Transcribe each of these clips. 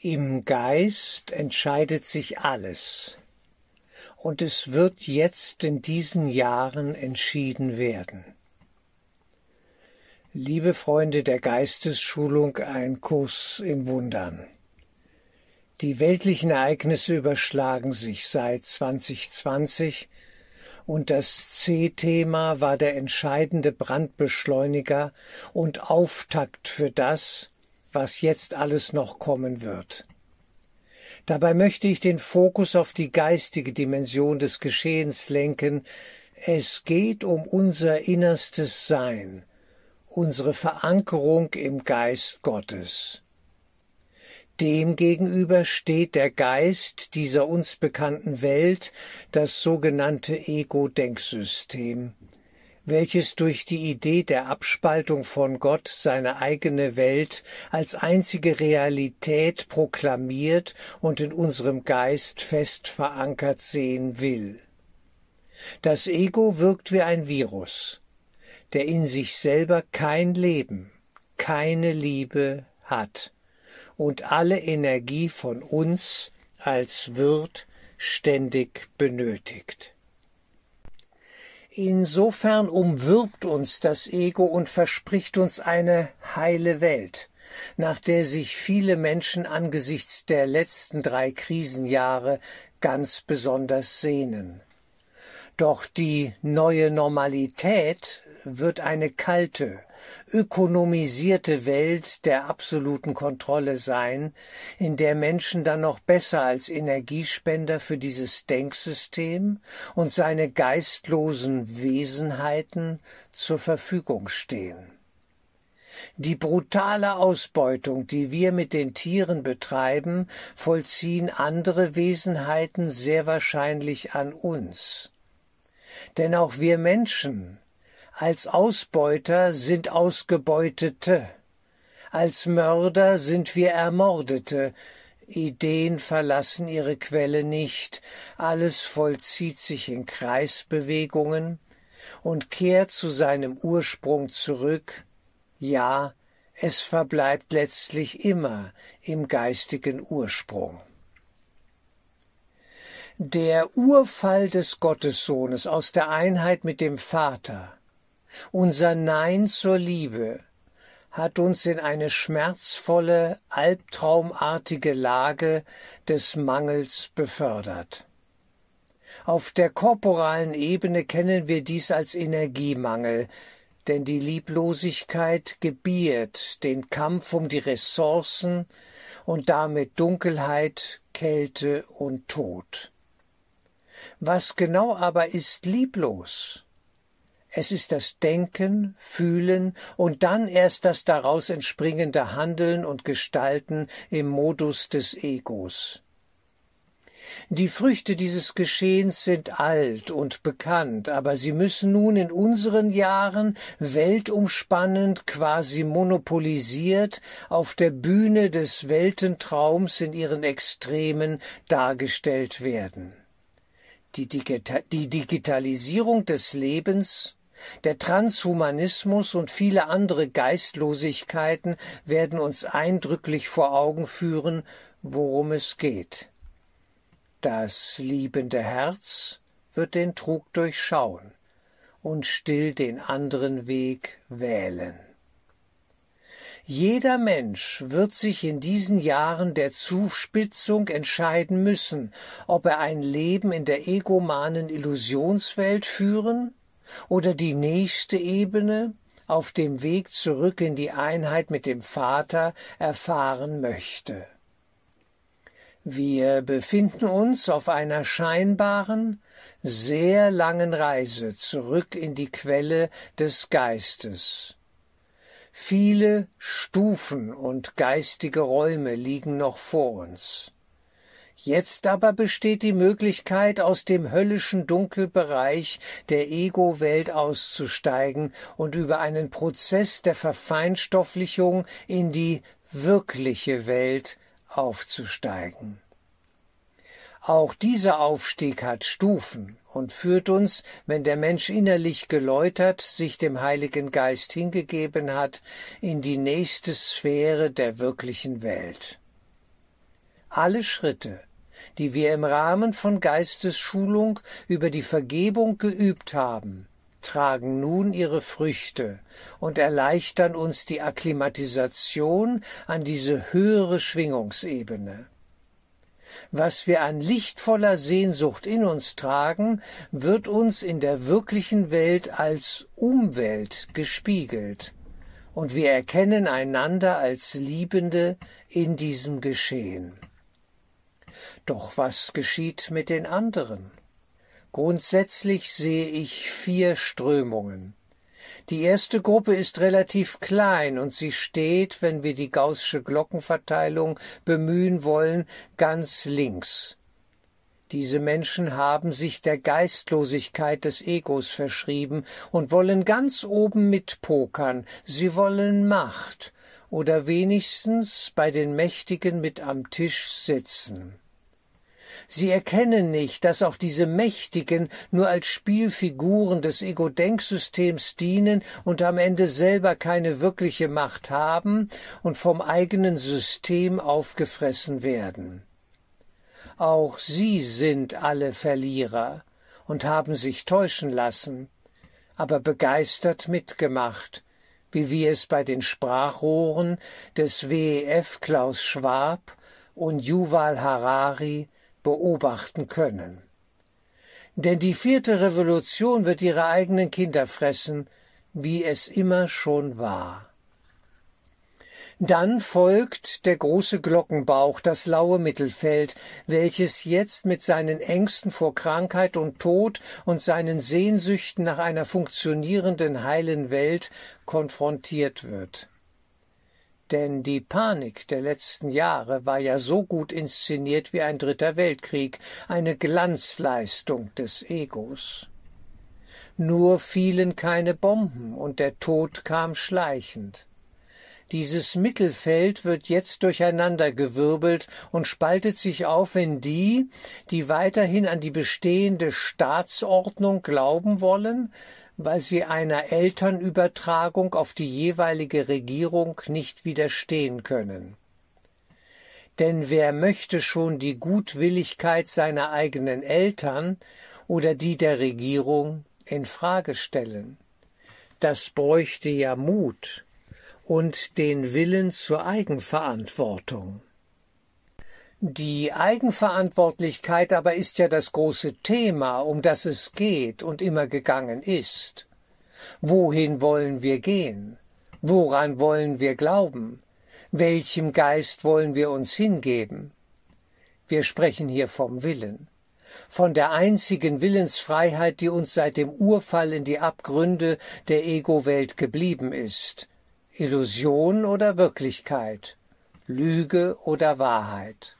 Im Geist entscheidet sich alles, und es wird jetzt in diesen Jahren entschieden werden. Liebe Freunde der Geistesschulung, ein Kurs im Wundern. Die weltlichen Ereignisse überschlagen sich seit 2020 und das C-Thema war der entscheidende Brandbeschleuniger und Auftakt für das, was jetzt alles noch kommen wird. Dabei möchte ich den Fokus auf die geistige Dimension des Geschehens lenken. Es geht um unser innerstes Sein, unsere Verankerung im Geist Gottes. Demgegenüber steht der Geist dieser uns bekannten Welt, das sogenannte Ego-Denksystem, welches durch die Idee der Abspaltung von Gott seine eigene Welt als einzige Realität proklamiert und in unserem Geist fest verankert sehen will. Das Ego wirkt wie ein Virus, der in sich selber kein Leben, keine Liebe hat und alle Energie von uns als Wirt ständig benötigt. Insofern umwirbt uns das Ego und verspricht uns eine heile Welt, nach der sich viele Menschen angesichts der letzten drei Krisenjahre ganz besonders sehnen. Doch die neue Normalität wird eine kalte, ökonomisierte Welt der absoluten Kontrolle sein, in der Menschen dann noch besser als Energiespender für dieses Denksystem und seine geistlosen Wesenheiten zur Verfügung stehen. Die brutale Ausbeutung, die wir mit den Tieren betreiben, vollziehen andere Wesenheiten sehr wahrscheinlich an uns. Denn auch wir Menschen als Ausbeuter sind Ausgebeutete. Als Mörder sind wir Ermordete. Ideen verlassen ihre Quelle nicht. Alles vollzieht sich in Kreisbewegungen und kehrt zu seinem Ursprung zurück. Ja, es verbleibt letztlich immer im geistigen Ursprung. Der Urfall des Gottessohnes aus der Einheit mit dem Vater unser Nein zur Liebe hat uns in eine schmerzvolle, albtraumartige Lage des Mangels befördert. Auf der korporalen Ebene kennen wir dies als Energiemangel, denn die Lieblosigkeit gebiert den Kampf um die Ressourcen und damit Dunkelheit, Kälte und Tod. Was genau aber ist lieblos? Es ist das Denken, Fühlen und dann erst das daraus entspringende Handeln und Gestalten im Modus des Egos. Die Früchte dieses Geschehens sind alt und bekannt, aber sie müssen nun in unseren Jahren weltumspannend, quasi monopolisiert, auf der Bühne des Weltentraums in ihren Extremen dargestellt werden. Die, Digita die Digitalisierung des Lebens der Transhumanismus und viele andere Geistlosigkeiten werden uns eindrücklich vor Augen führen, worum es geht. Das liebende Herz wird den Trug durchschauen und still den anderen Weg wählen. Jeder Mensch wird sich in diesen Jahren der Zuspitzung entscheiden müssen, ob er ein Leben in der egomanen Illusionswelt führen oder die nächste Ebene auf dem Weg zurück in die Einheit mit dem Vater erfahren möchte. Wir befinden uns auf einer scheinbaren, sehr langen Reise zurück in die Quelle des Geistes. Viele Stufen und geistige Räume liegen noch vor uns. Jetzt aber besteht die Möglichkeit, aus dem höllischen Dunkelbereich der Ego-Welt auszusteigen und über einen Prozess der Verfeinstofflichung in die wirkliche Welt aufzusteigen. Auch dieser Aufstieg hat Stufen und führt uns, wenn der Mensch innerlich geläutert, sich dem Heiligen Geist hingegeben hat, in die nächste Sphäre der wirklichen Welt. Alle Schritte, die wir im Rahmen von Geistesschulung über die Vergebung geübt haben, tragen nun ihre Früchte und erleichtern uns die Akklimatisation an diese höhere Schwingungsebene. Was wir an lichtvoller Sehnsucht in uns tragen, wird uns in der wirklichen Welt als Umwelt gespiegelt, und wir erkennen einander als Liebende in diesem Geschehen. Doch was geschieht mit den anderen? Grundsätzlich sehe ich vier Strömungen. Die erste Gruppe ist relativ klein und sie steht, wenn wir die gaußsche Glockenverteilung bemühen wollen, ganz links. Diese Menschen haben sich der Geistlosigkeit des Egos verschrieben und wollen ganz oben mitpokern, sie wollen Macht oder wenigstens bei den Mächtigen mit am Tisch sitzen. Sie erkennen nicht, dass auch diese Mächtigen nur als Spielfiguren des Ego-Denksystems dienen und am Ende selber keine wirkliche Macht haben und vom eigenen System aufgefressen werden. Auch sie sind alle Verlierer und haben sich täuschen lassen, aber begeistert mitgemacht, wie wir es bei den Sprachrohren des WEF Klaus Schwab und Yuval Harari beobachten können. Denn die vierte Revolution wird ihre eigenen Kinder fressen, wie es immer schon war. Dann folgt der große Glockenbauch, das laue Mittelfeld, welches jetzt mit seinen Ängsten vor Krankheit und Tod und seinen Sehnsüchten nach einer funktionierenden heilen Welt konfrontiert wird. Denn die Panik der letzten Jahre war ja so gut inszeniert wie ein dritter Weltkrieg, eine Glanzleistung des Egos. Nur fielen keine Bomben und der Tod kam schleichend. Dieses Mittelfeld wird jetzt durcheinandergewirbelt und spaltet sich auf in die, die weiterhin an die bestehende Staatsordnung glauben wollen, weil sie einer Elternübertragung auf die jeweilige Regierung nicht widerstehen können. Denn wer möchte schon die Gutwilligkeit seiner eigenen Eltern oder die der Regierung in Frage stellen? Das bräuchte ja Mut und den Willen zur Eigenverantwortung. Die Eigenverantwortlichkeit aber ist ja das große Thema, um das es geht und immer gegangen ist. Wohin wollen wir gehen? Woran wollen wir glauben? Welchem Geist wollen wir uns hingeben? Wir sprechen hier vom Willen, von der einzigen Willensfreiheit, die uns seit dem Urfall in die Abgründe der Ego-Welt geblieben ist. Illusion oder Wirklichkeit, Lüge oder Wahrheit.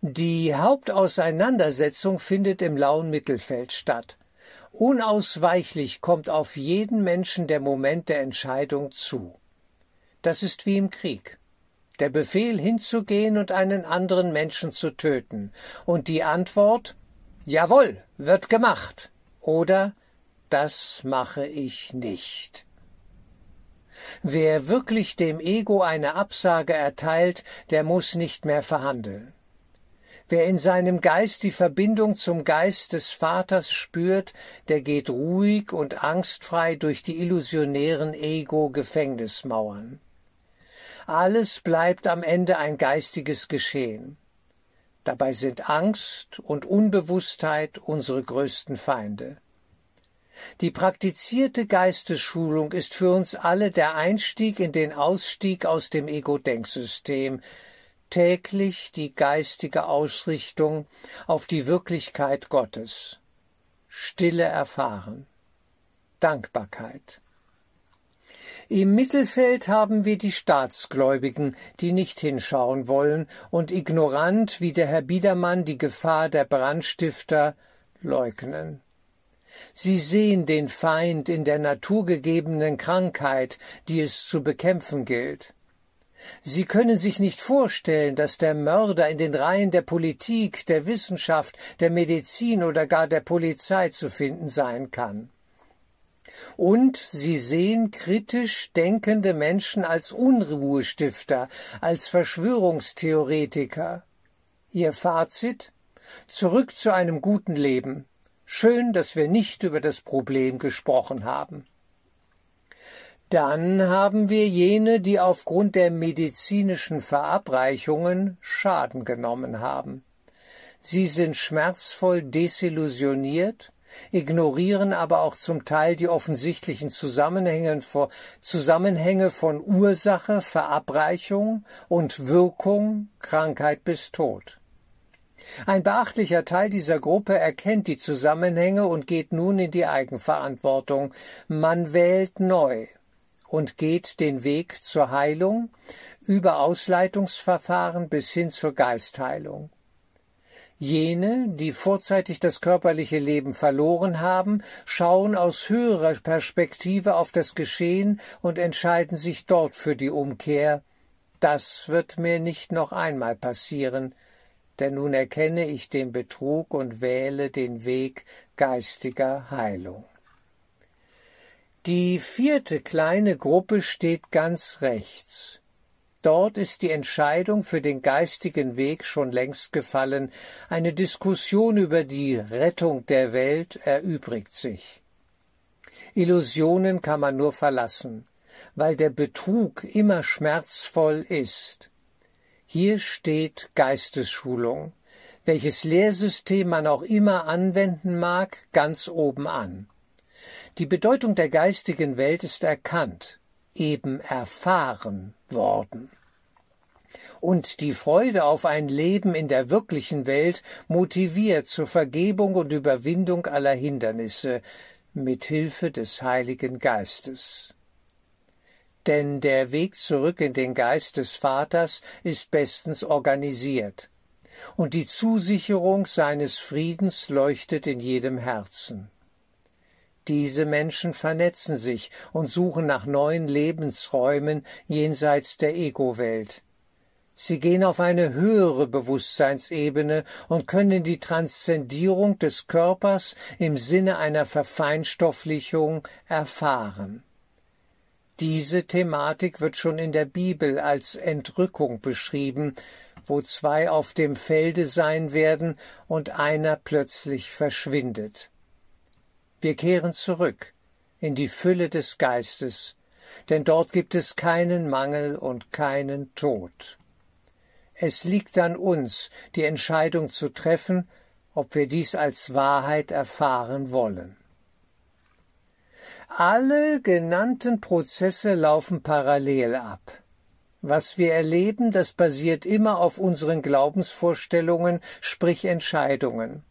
Die Hauptauseinandersetzung findet im lauen Mittelfeld statt. Unausweichlich kommt auf jeden Menschen der Moment der Entscheidung zu. Das ist wie im Krieg. Der Befehl hinzugehen und einen anderen Menschen zu töten. Und die Antwort Jawohl, wird gemacht. Oder das mache ich nicht. Wer wirklich dem Ego eine Absage erteilt, der muss nicht mehr verhandeln. Wer in seinem Geist die Verbindung zum Geist des Vaters spürt, der geht ruhig und angstfrei durch die illusionären Ego-Gefängnismauern. Alles bleibt am Ende ein geistiges Geschehen. Dabei sind Angst und Unbewusstheit unsere größten Feinde. Die praktizierte Geistesschulung ist für uns alle der Einstieg in den Ausstieg aus dem Ego-Denksystem, täglich die geistige Ausrichtung auf die Wirklichkeit Gottes, Stille erfahren, Dankbarkeit. Im Mittelfeld haben wir die Staatsgläubigen, die nicht hinschauen wollen und ignorant wie der Herr Biedermann die Gefahr der Brandstifter leugnen. Sie sehen den Feind in der naturgegebenen Krankheit, die es zu bekämpfen gilt. Sie können sich nicht vorstellen, dass der Mörder in den Reihen der Politik, der Wissenschaft, der Medizin oder gar der Polizei zu finden sein kann. Und sie sehen kritisch denkende Menschen als Unruhestifter, als Verschwörungstheoretiker. Ihr Fazit? Zurück zu einem guten Leben. Schön, dass wir nicht über das Problem gesprochen haben. Dann haben wir jene, die aufgrund der medizinischen Verabreichungen Schaden genommen haben. Sie sind schmerzvoll desillusioniert, ignorieren aber auch zum Teil die offensichtlichen Zusammenhänge von, Ursache, Verabreichung und Wirkung, Krankheit bis Tod. Ein beachtlicher Teil dieser Gruppe erkennt die Zusammenhänge und geht nun in die Eigenverantwortung. Man wählt neu und geht den Weg zur Heilung über Ausleitungsverfahren bis hin zur Geistheilung. Jene, die vorzeitig das körperliche Leben verloren haben, schauen aus höherer Perspektive auf das Geschehen und entscheiden sich dort für die Umkehr. Das wird mir nicht noch einmal passieren, denn nun erkenne ich den Betrug und wähle den Weg geistiger Heilung. Die vierte kleine Gruppe steht ganz rechts. Dort ist die Entscheidung für den geistigen Weg schon längst gefallen, eine Diskussion über die Rettung der Welt erübrigt sich. Illusionen kann man nur verlassen, weil der Betrug immer schmerzvoll ist. Hier steht Geistesschulung, welches Lehrsystem man auch immer anwenden mag, ganz oben an. Die Bedeutung der geistigen Welt ist erkannt, eben erfahren worden. Und die Freude auf ein Leben in der wirklichen Welt motiviert zur Vergebung und Überwindung aller Hindernisse mit Hilfe des Heiligen Geistes denn der Weg zurück in den Geist des Vaters ist bestens organisiert, und die Zusicherung seines Friedens leuchtet in jedem Herzen. Diese Menschen vernetzen sich und suchen nach neuen Lebensräumen jenseits der Ego-Welt. Sie gehen auf eine höhere Bewusstseinsebene und können die Transzendierung des Körpers im Sinne einer Verfeinstofflichung erfahren. Diese Thematik wird schon in der Bibel als Entrückung beschrieben, wo zwei auf dem Felde sein werden und einer plötzlich verschwindet. Wir kehren zurück in die Fülle des Geistes, denn dort gibt es keinen Mangel und keinen Tod. Es liegt an uns, die Entscheidung zu treffen, ob wir dies als Wahrheit erfahren wollen. Alle genannten Prozesse laufen parallel ab. Was wir erleben, das basiert immer auf unseren Glaubensvorstellungen, sprich Entscheidungen.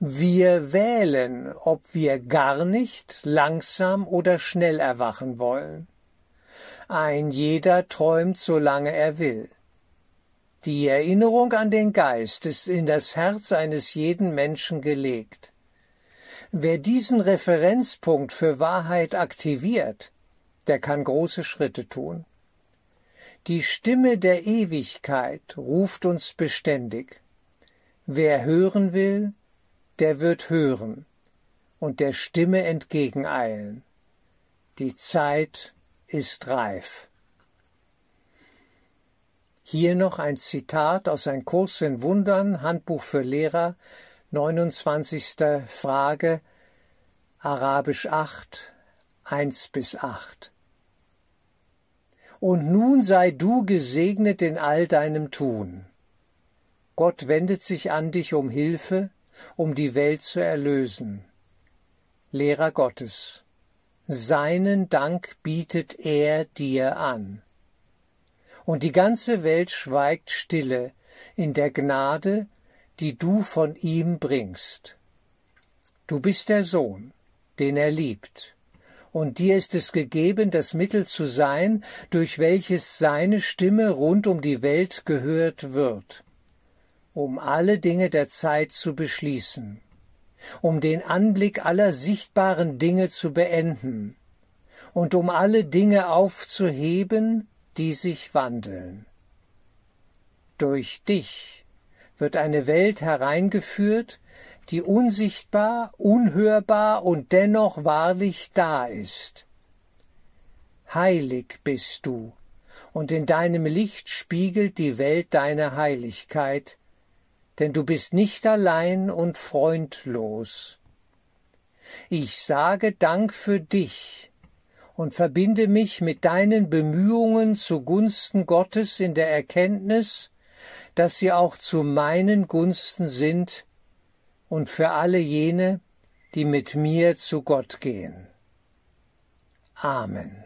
Wir wählen, ob wir gar nicht, langsam oder schnell erwachen wollen. Ein jeder träumt, solange er will. Die Erinnerung an den Geist ist in das Herz eines jeden Menschen gelegt. Wer diesen Referenzpunkt für Wahrheit aktiviert, der kann große Schritte tun. Die Stimme der Ewigkeit ruft uns beständig. Wer hören will, der wird hören und der Stimme entgegeneilen. Die Zeit ist reif. Hier noch ein Zitat aus ein Kurs in Wundern, Handbuch für Lehrer, 29. Frage, Arabisch 8, 1 bis 8. Und nun sei du gesegnet in all deinem Tun. Gott wendet sich an dich um Hilfe, um die Welt zu erlösen. Lehrer Gottes, seinen Dank bietet er dir an. Und die ganze Welt schweigt stille in der Gnade, die du von ihm bringst. Du bist der Sohn, den er liebt, und dir ist es gegeben, das Mittel zu sein, durch welches seine Stimme rund um die Welt gehört wird, um alle Dinge der Zeit zu beschließen, um den Anblick aller sichtbaren Dinge zu beenden und um alle Dinge aufzuheben, die sich wandeln. Durch dich wird eine Welt hereingeführt, die unsichtbar, unhörbar und dennoch wahrlich da ist. Heilig bist du, und in deinem Licht spiegelt die Welt deine Heiligkeit, denn du bist nicht allein und freundlos. Ich sage Dank für dich und verbinde mich mit deinen Bemühungen zugunsten Gottes in der Erkenntnis, dass sie auch zu meinen Gunsten sind und für alle jene, die mit mir zu Gott gehen. Amen.